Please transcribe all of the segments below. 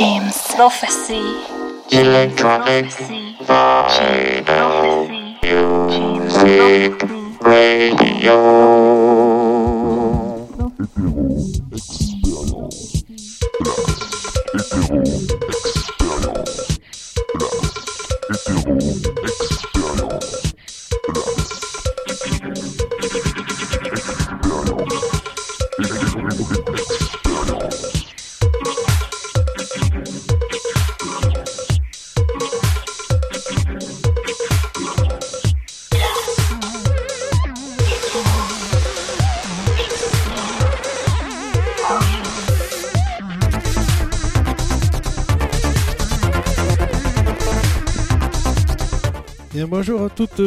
James Prophecy. James Prophecy. James Prophecy. James Prophecy. Radio.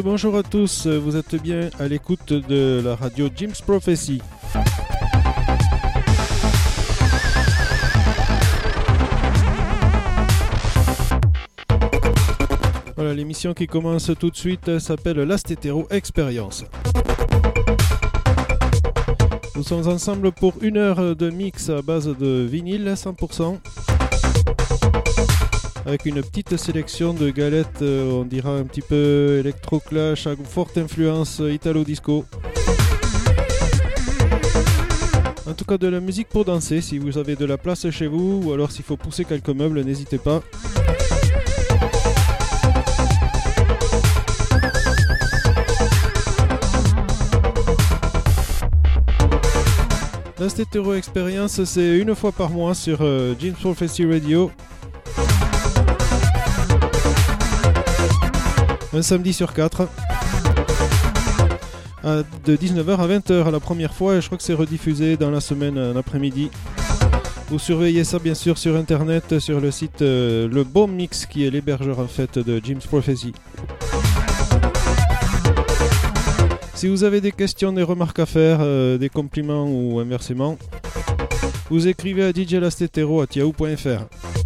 Bonjour à tous. Vous êtes bien à l'écoute de la radio Jim's Prophecy. Voilà, l'émission qui commence tout de suite s'appelle Last Hetero Experience. Nous sommes ensemble pour une heure de mix à base de vinyle 100% avec une petite sélection de galettes, euh, on dira un petit peu électro-clash, à forte influence italo-disco. En tout cas de la musique pour danser, si vous avez de la place chez vous, ou alors s'il faut pousser quelques meubles, n'hésitez pas. La Stétéro Experience, c'est une fois par mois sur euh, James Prophecy Radio un samedi sur 4 de 19h à 20h la première fois et je crois que c'est rediffusé dans la semaine en après-midi. Vous surveillez ça bien sûr sur internet sur le site euh, Le Mix qui est l'hébergeur en fait de James Prophecy. Si vous avez des questions, des remarques à faire, euh, des compliments ou inversement, vous écrivez à djlastetero.yahoo.fr.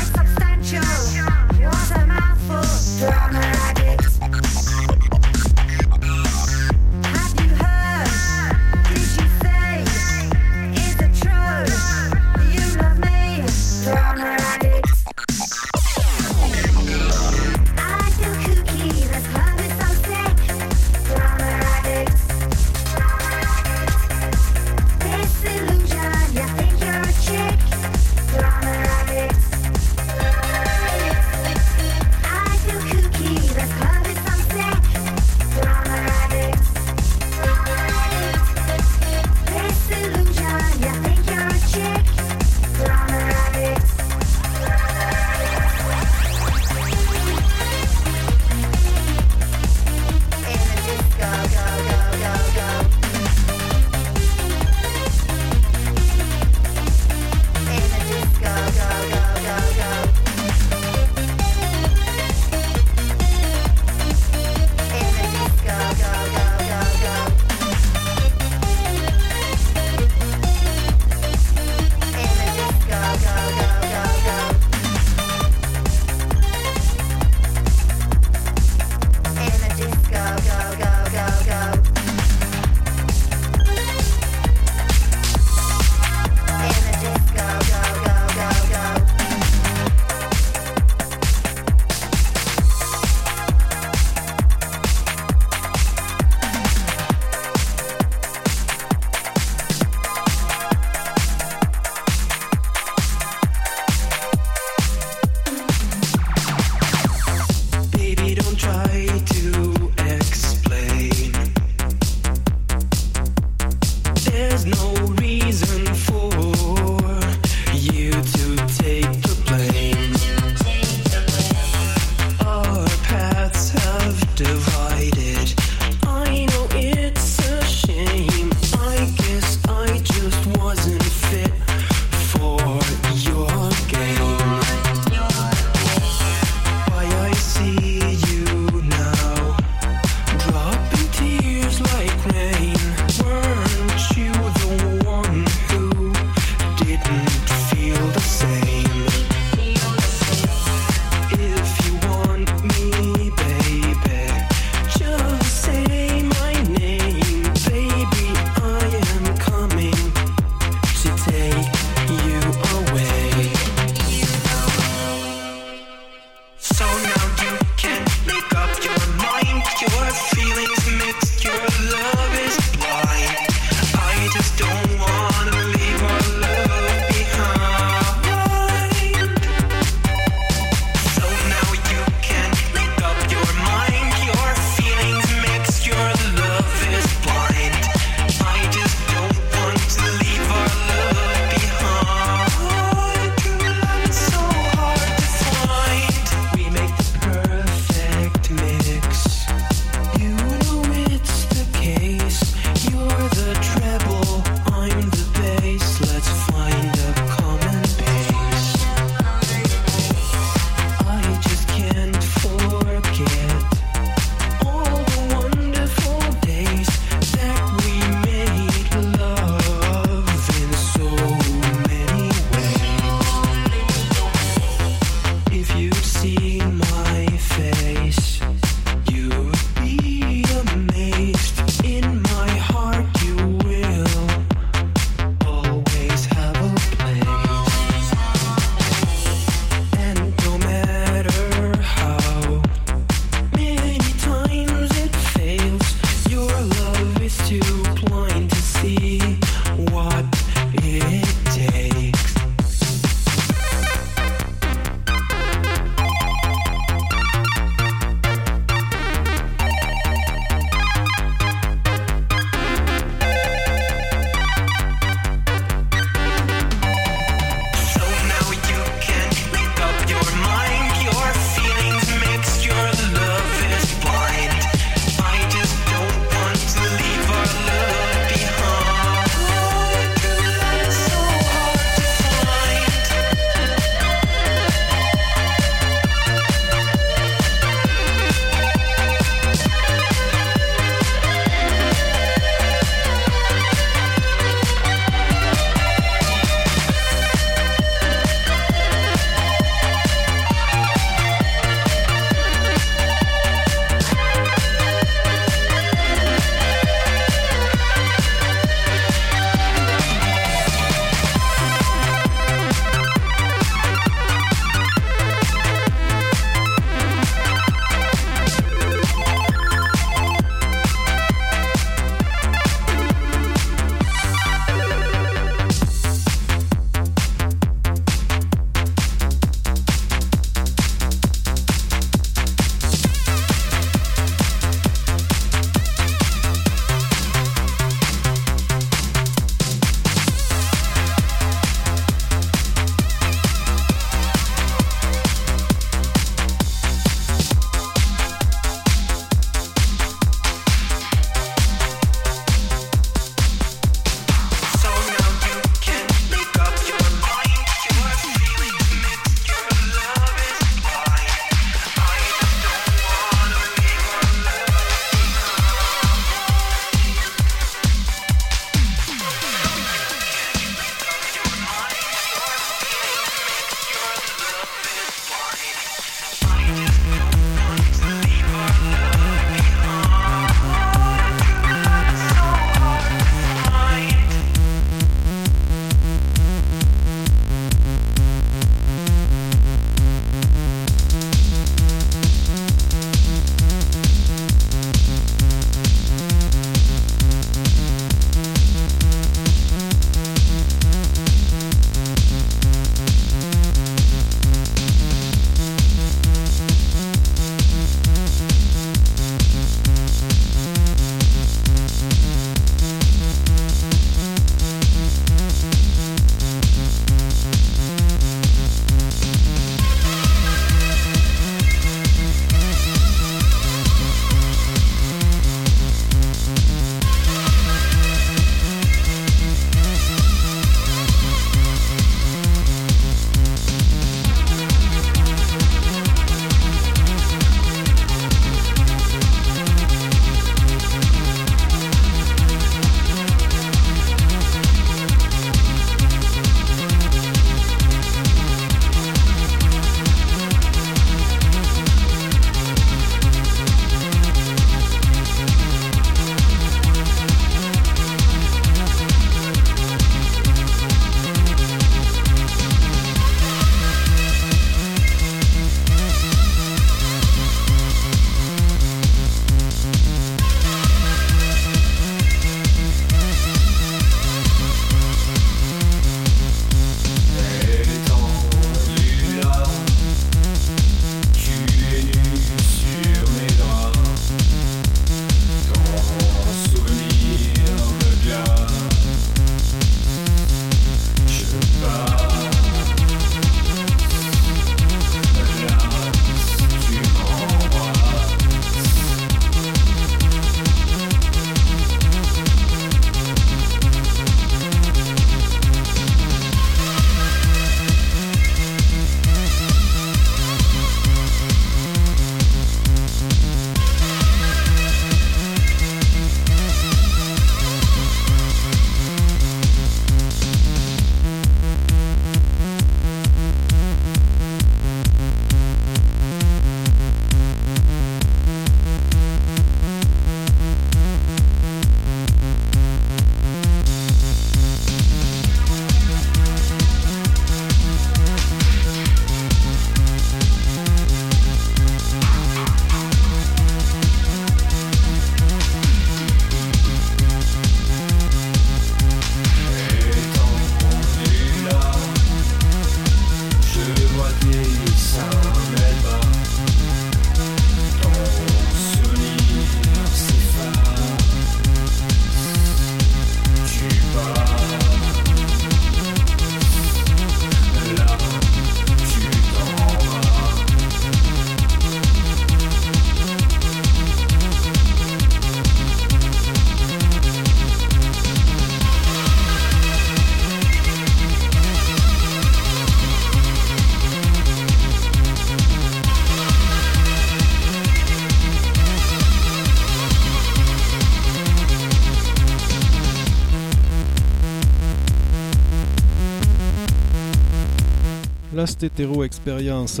Last Hetero Experience.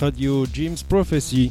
Radio Jim's Prophecy.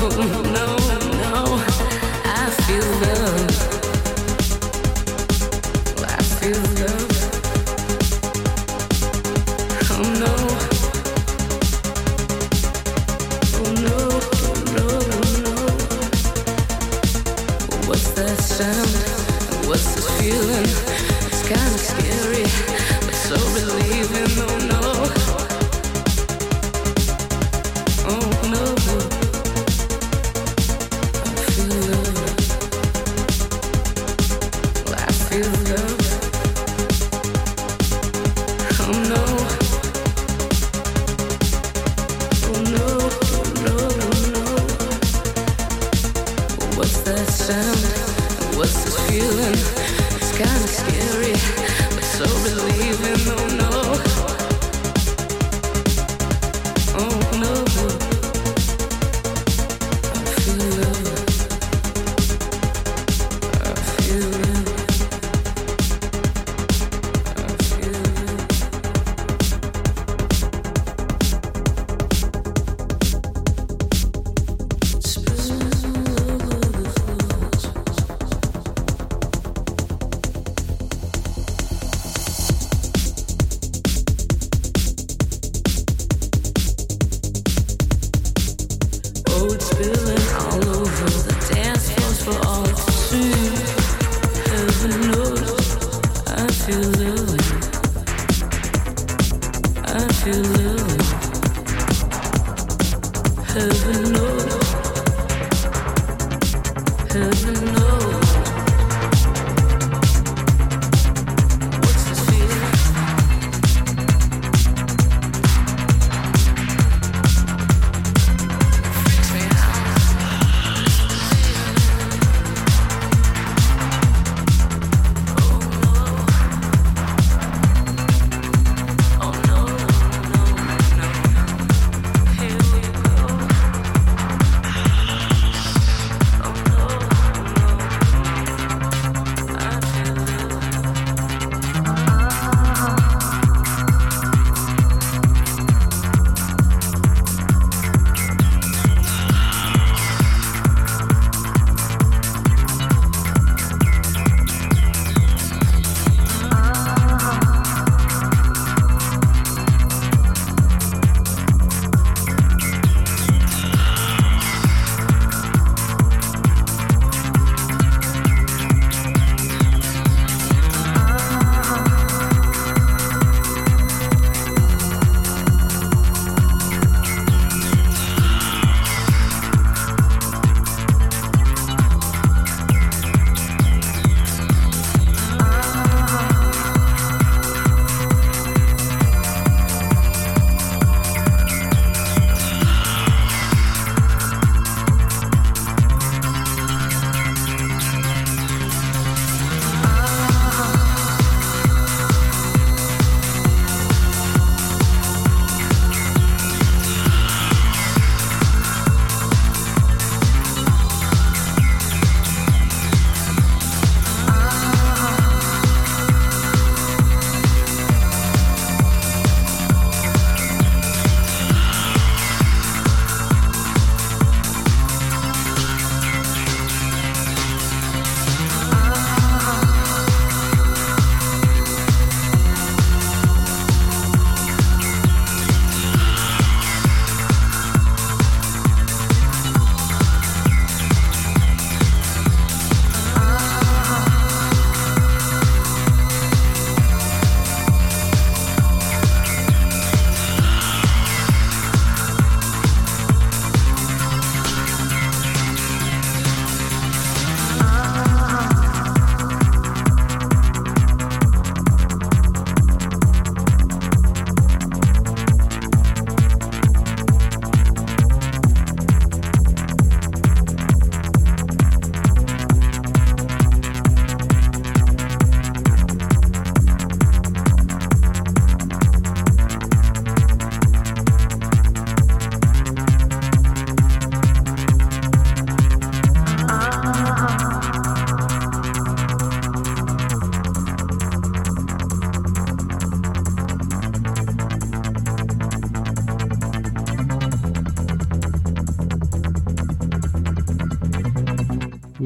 no.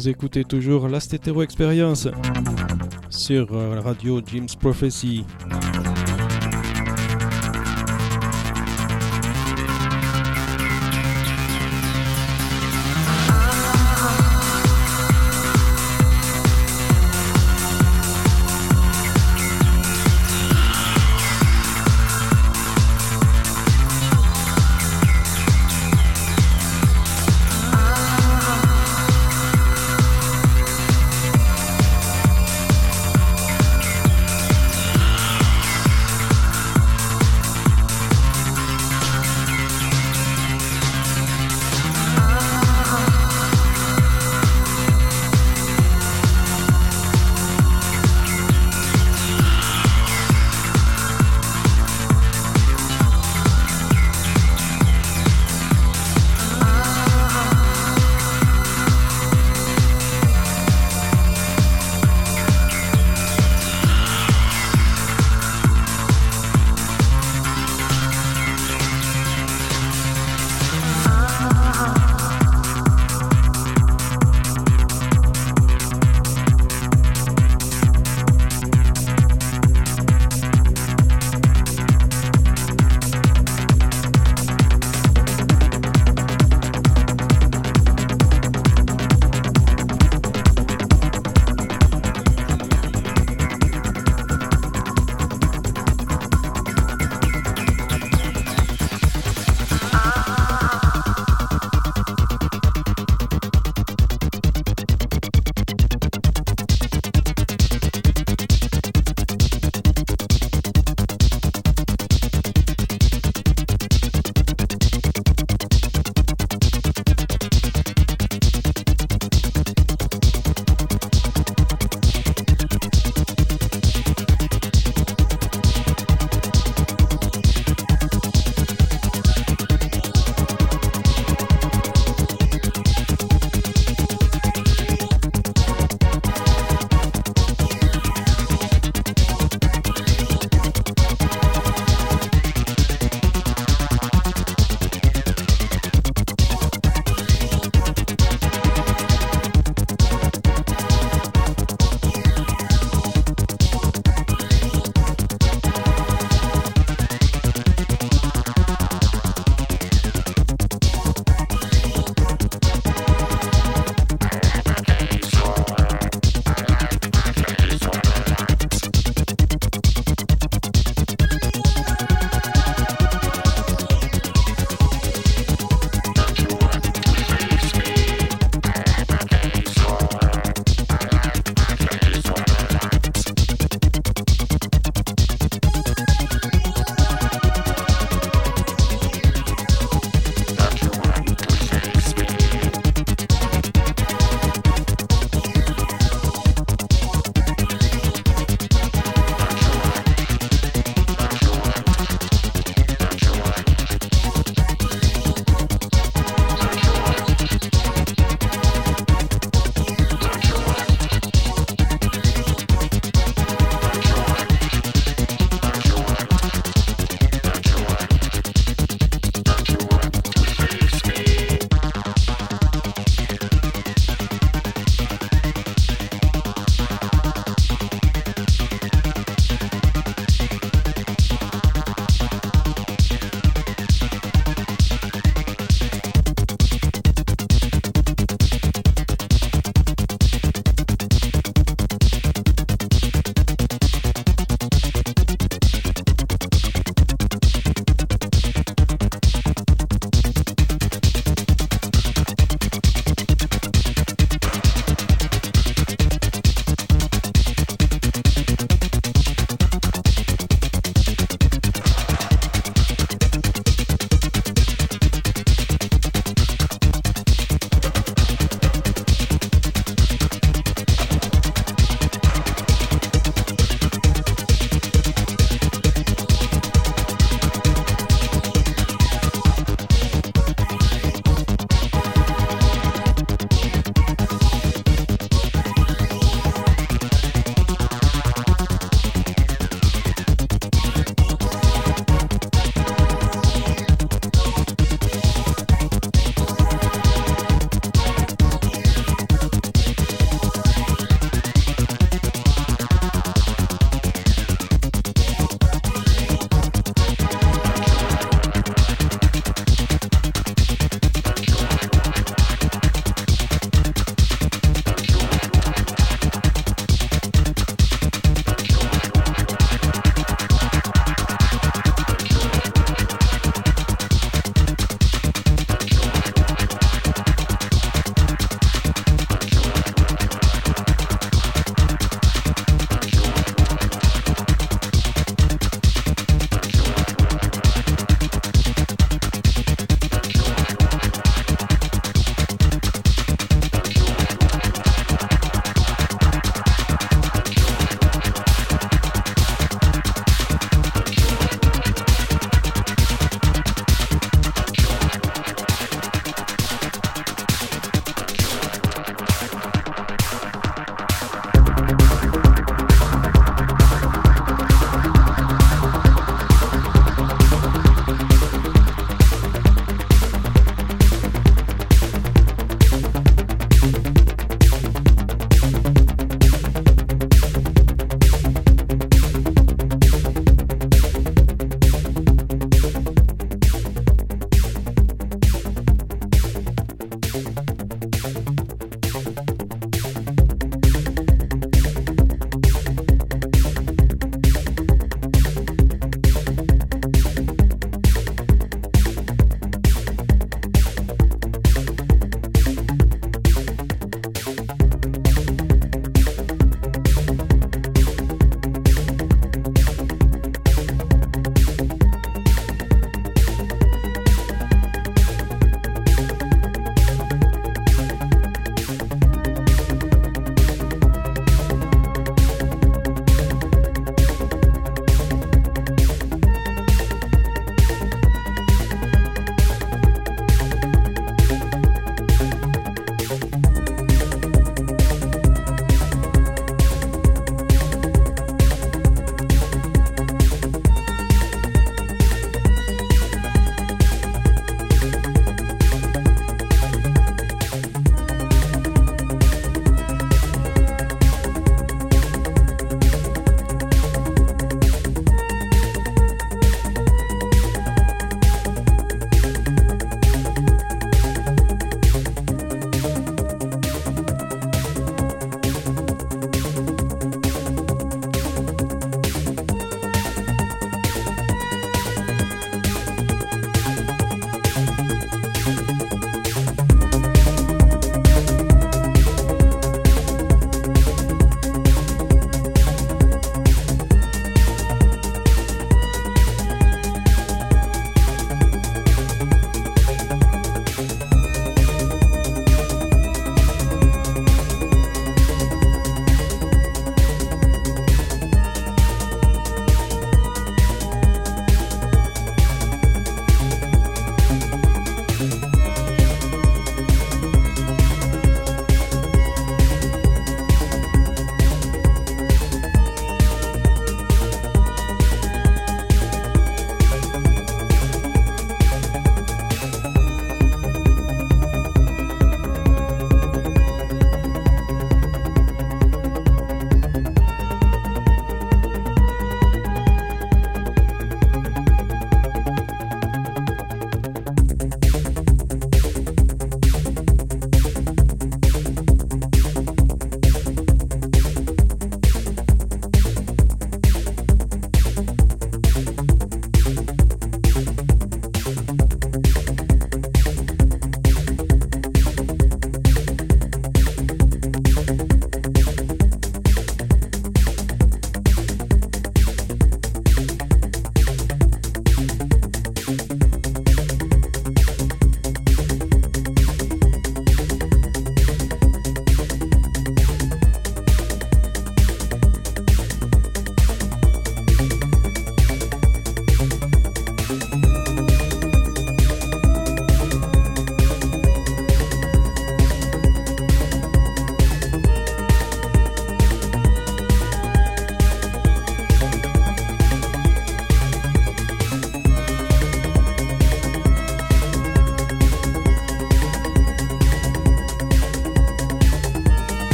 Vous écoutez toujours Last Hetero Experience sur euh, Radio Jim's Prophecy.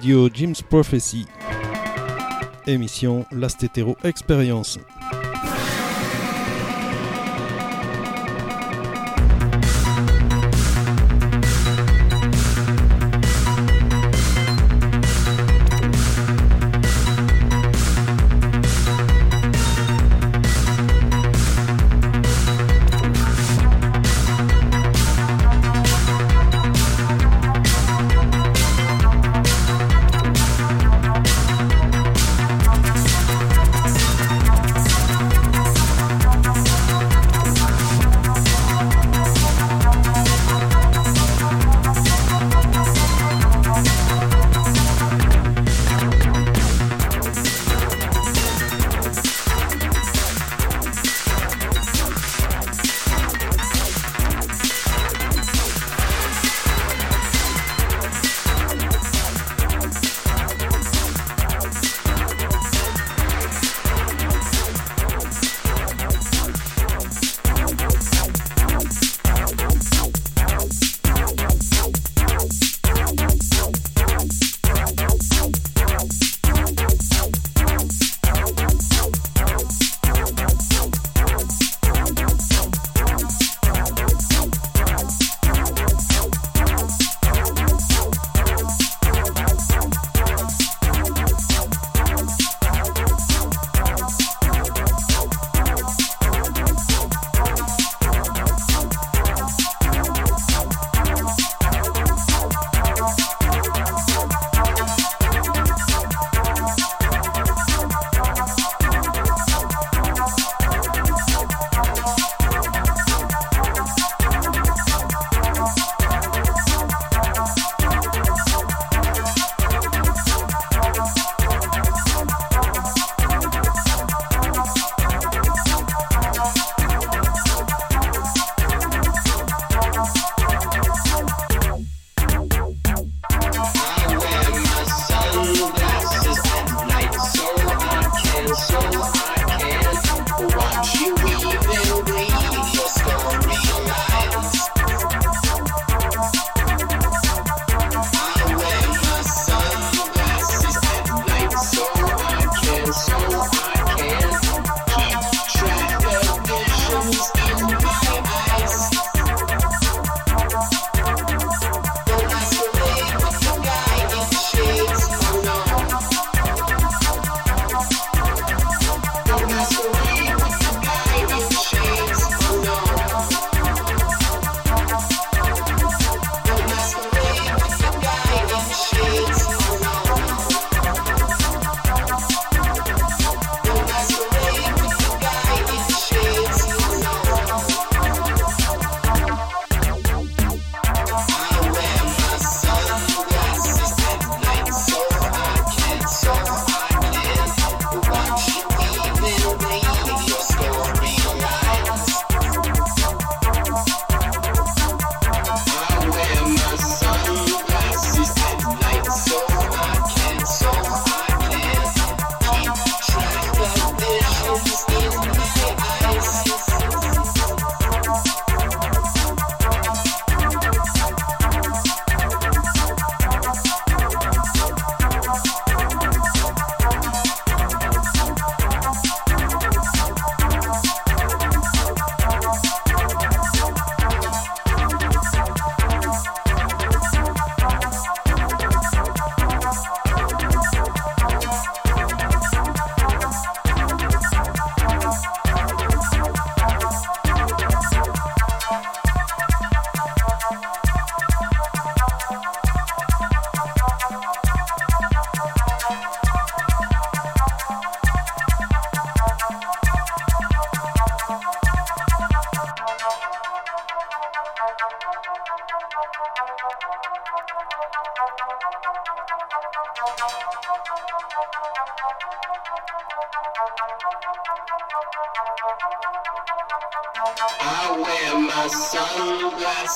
Radio Jim's Prophecy. Émission Last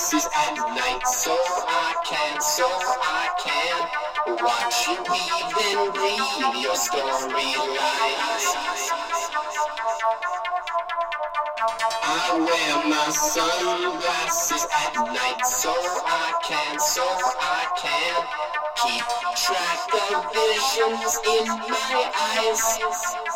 dances at night so I can, so I can watch you weave and breathe your storylines. I wear my sunglasses at night so I can, so I can keep track of visions in my eyes.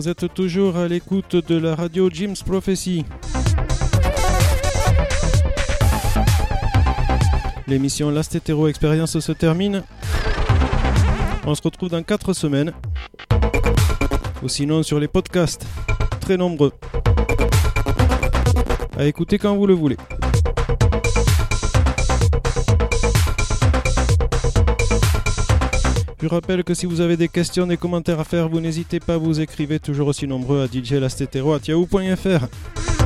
Vous êtes toujours à l'écoute de la radio Jim's Prophecy. L'émission Last Hetero Experience se termine. On se retrouve dans 4 semaines. Ou sinon sur les podcasts. Très nombreux. À écouter quand vous le voulez. Je rappelle que si vous avez des questions, des commentaires à faire, vous n'hésitez pas, vous écrivez toujours aussi nombreux à djlastetero.yahoo.fr.